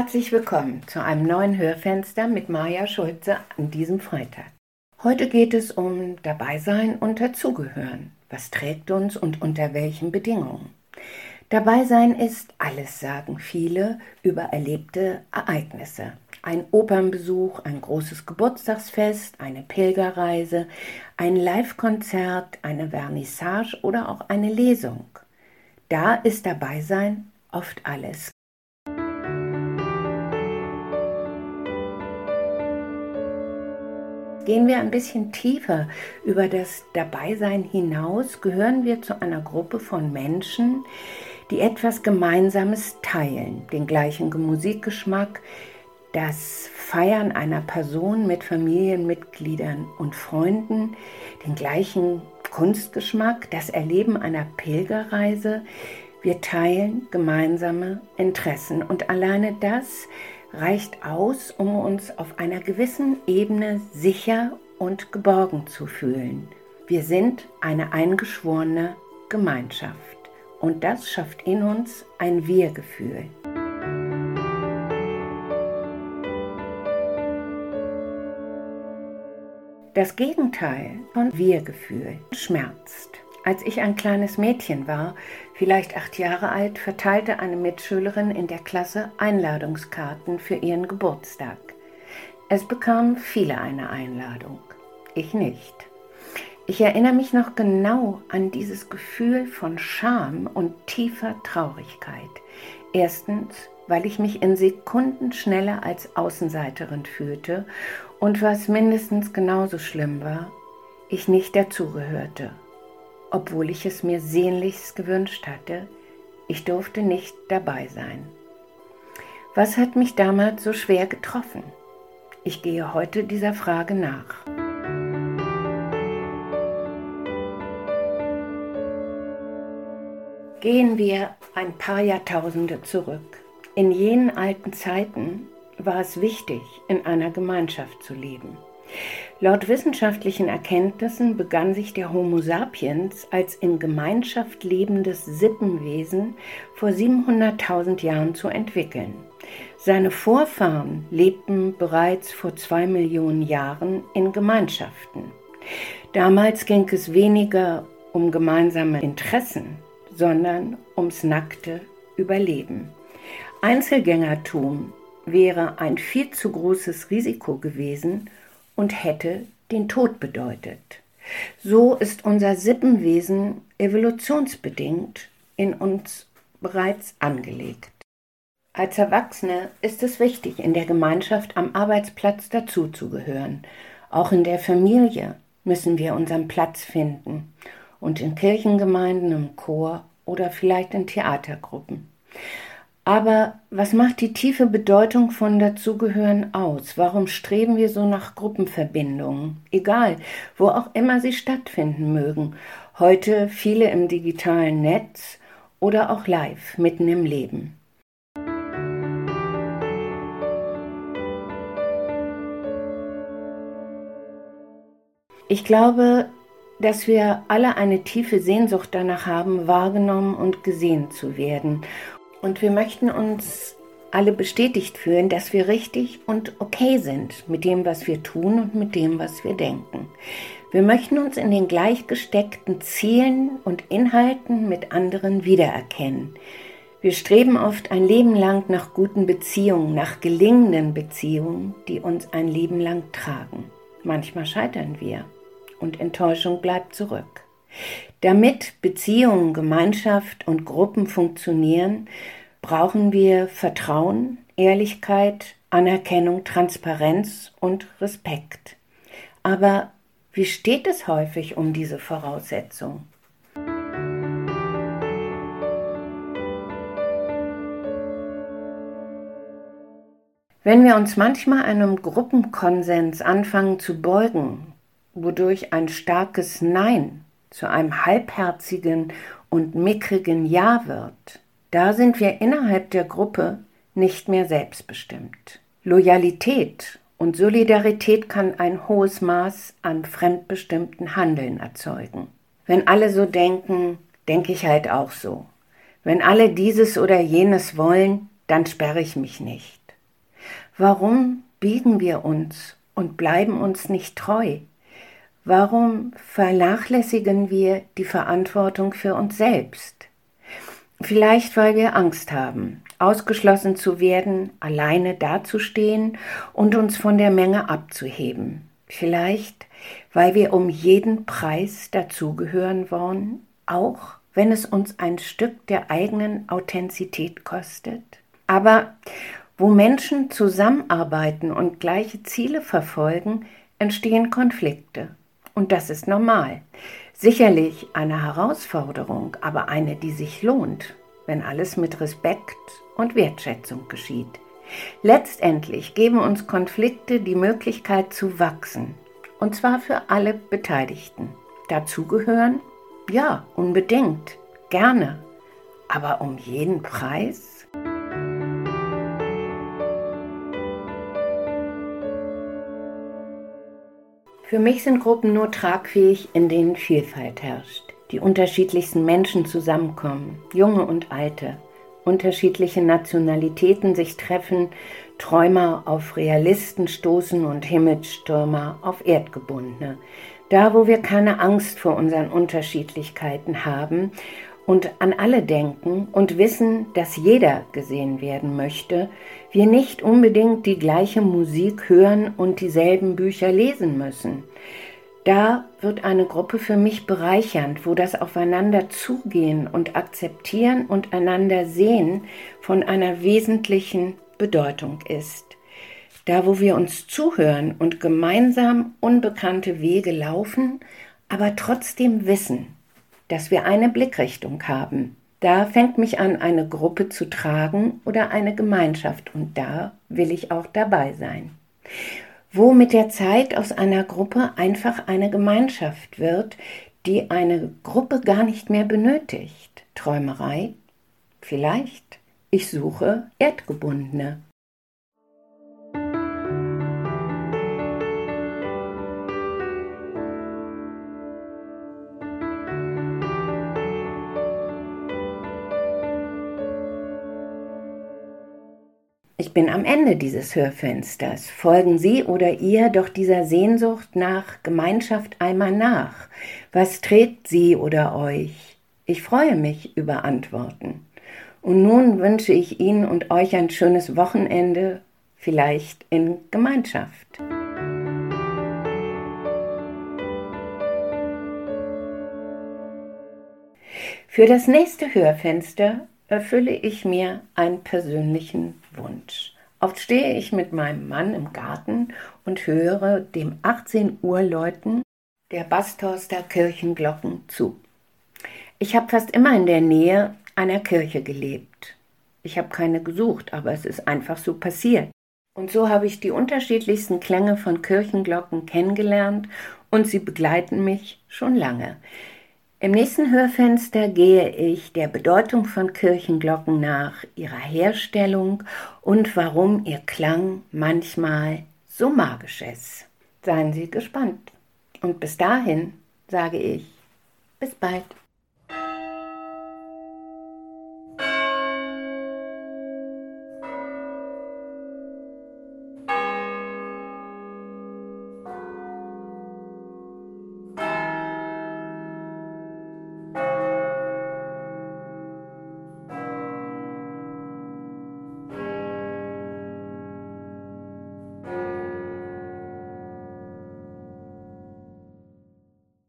Herzlich willkommen zu einem neuen Hörfenster mit Maja Schulze an diesem Freitag. Heute geht es um Dabeisein und Dazugehören. Was trägt uns und unter welchen Bedingungen? Dabeisein ist alles, sagen viele, über erlebte Ereignisse. Ein Opernbesuch, ein großes Geburtstagsfest, eine Pilgerreise, ein Livekonzert, eine Vernissage oder auch eine Lesung. Da ist Dabeisein oft alles. Gehen wir ein bisschen tiefer. Über das Dabeisein hinaus, gehören wir zu einer Gruppe von Menschen, die etwas Gemeinsames teilen, den gleichen Musikgeschmack, das Feiern einer Person mit Familienmitgliedern und Freunden, den gleichen Kunstgeschmack, das Erleben einer Pilgerreise. Wir teilen gemeinsame Interessen. Und alleine das reicht aus, um uns auf einer gewissen Ebene sicher und geborgen zu fühlen. Wir sind eine eingeschworene Gemeinschaft und das schafft in uns ein Wir-Gefühl. Das Gegenteil von Wir-Gefühl schmerzt. Als ich ein kleines Mädchen war, vielleicht acht Jahre alt, verteilte eine Mitschülerin in der Klasse Einladungskarten für ihren Geburtstag. Es bekamen viele eine Einladung, ich nicht. Ich erinnere mich noch genau an dieses Gefühl von Scham und tiefer Traurigkeit. Erstens, weil ich mich in Sekunden schneller als Außenseiterin fühlte und was mindestens genauso schlimm war, ich nicht dazugehörte obwohl ich es mir sehnlichst gewünscht hatte, ich durfte nicht dabei sein. Was hat mich damals so schwer getroffen? Ich gehe heute dieser Frage nach. Gehen wir ein paar Jahrtausende zurück. In jenen alten Zeiten war es wichtig, in einer Gemeinschaft zu leben. Laut wissenschaftlichen Erkenntnissen begann sich der Homo sapiens als in Gemeinschaft lebendes Sippenwesen vor 700.000 Jahren zu entwickeln. Seine Vorfahren lebten bereits vor zwei Millionen Jahren in Gemeinschaften. Damals ging es weniger um gemeinsame Interessen, sondern ums nackte Überleben. Einzelgängertum wäre ein viel zu großes Risiko gewesen, und hätte den Tod bedeutet. So ist unser Sippenwesen evolutionsbedingt in uns bereits angelegt. Als Erwachsene ist es wichtig, in der Gemeinschaft am Arbeitsplatz dazuzugehören. Auch in der Familie müssen wir unseren Platz finden und in Kirchengemeinden, im Chor oder vielleicht in Theatergruppen. Aber was macht die tiefe Bedeutung von Dazugehören aus? Warum streben wir so nach Gruppenverbindungen? Egal, wo auch immer sie stattfinden mögen. Heute viele im digitalen Netz oder auch live, mitten im Leben. Ich glaube, dass wir alle eine tiefe Sehnsucht danach haben, wahrgenommen und gesehen zu werden und wir möchten uns alle bestätigt fühlen, dass wir richtig und okay sind mit dem, was wir tun und mit dem, was wir denken. Wir möchten uns in den gleichgesteckten Zielen und Inhalten mit anderen wiedererkennen. Wir streben oft ein Leben lang nach guten Beziehungen, nach gelingenden Beziehungen, die uns ein Leben lang tragen. Manchmal scheitern wir und Enttäuschung bleibt zurück. Damit Beziehungen, Gemeinschaft und Gruppen funktionieren, brauchen wir Vertrauen, Ehrlichkeit, Anerkennung, Transparenz und Respekt. Aber wie steht es häufig um diese Voraussetzung? Wenn wir uns manchmal einem Gruppenkonsens anfangen zu beugen, wodurch ein starkes Nein zu einem halbherzigen und mickrigen Ja wird, da sind wir innerhalb der Gruppe nicht mehr selbstbestimmt. Loyalität und Solidarität kann ein hohes Maß an fremdbestimmten Handeln erzeugen. Wenn alle so denken, denke ich halt auch so. Wenn alle dieses oder jenes wollen, dann sperre ich mich nicht. Warum biegen wir uns und bleiben uns nicht treu? Warum vernachlässigen wir die Verantwortung für uns selbst? Vielleicht weil wir Angst haben, ausgeschlossen zu werden, alleine dazustehen und uns von der Menge abzuheben. Vielleicht weil wir um jeden Preis dazugehören wollen, auch wenn es uns ein Stück der eigenen Authentizität kostet. Aber wo Menschen zusammenarbeiten und gleiche Ziele verfolgen, entstehen Konflikte. Und das ist normal. Sicherlich eine Herausforderung, aber eine, die sich lohnt, wenn alles mit Respekt und Wertschätzung geschieht. Letztendlich geben uns Konflikte die Möglichkeit zu wachsen, und zwar für alle Beteiligten. Dazugehören? Ja, unbedingt, gerne, aber um jeden Preis? Für mich sind Gruppen nur tragfähig, in denen Vielfalt herrscht, die unterschiedlichsten Menschen zusammenkommen, junge und alte, unterschiedliche Nationalitäten sich treffen, Träumer auf Realisten stoßen und Himmelsstürmer auf Erdgebundene. Da, wo wir keine Angst vor unseren Unterschiedlichkeiten haben und an alle denken und wissen, dass jeder gesehen werden möchte, wir nicht unbedingt die gleiche Musik hören und dieselben Bücher lesen müssen. Da wird eine Gruppe für mich bereichernd, wo das Aufeinander zugehen und akzeptieren und einander sehen von einer wesentlichen Bedeutung ist. Da, wo wir uns zuhören und gemeinsam unbekannte Wege laufen, aber trotzdem wissen, dass wir eine Blickrichtung haben. Da fängt mich an, eine Gruppe zu tragen oder eine Gemeinschaft und da will ich auch dabei sein. Wo mit der Zeit aus einer Gruppe einfach eine Gemeinschaft wird, die eine Gruppe gar nicht mehr benötigt. Träumerei? Vielleicht. Ich suche Erdgebundene. Ich bin am Ende dieses Hörfensters. Folgen Sie oder ihr doch dieser Sehnsucht nach Gemeinschaft einmal nach. Was trägt Sie oder euch? Ich freue mich über Antworten. Und nun wünsche ich Ihnen und euch ein schönes Wochenende, vielleicht in Gemeinschaft. Für das nächste Hörfenster erfülle ich mir einen persönlichen Wunsch. Oft stehe ich mit meinem Mann im Garten und höre dem 18 Uhr Läuten der Bastorster Kirchenglocken zu. Ich habe fast immer in der Nähe einer Kirche gelebt. Ich habe keine gesucht, aber es ist einfach so passiert. Und so habe ich die unterschiedlichsten Klänge von Kirchenglocken kennengelernt und sie begleiten mich schon lange. Im nächsten Hörfenster gehe ich der Bedeutung von Kirchenglocken nach, ihrer Herstellung und warum ihr Klang manchmal so magisch ist. Seien Sie gespannt. Und bis dahin sage ich, bis bald.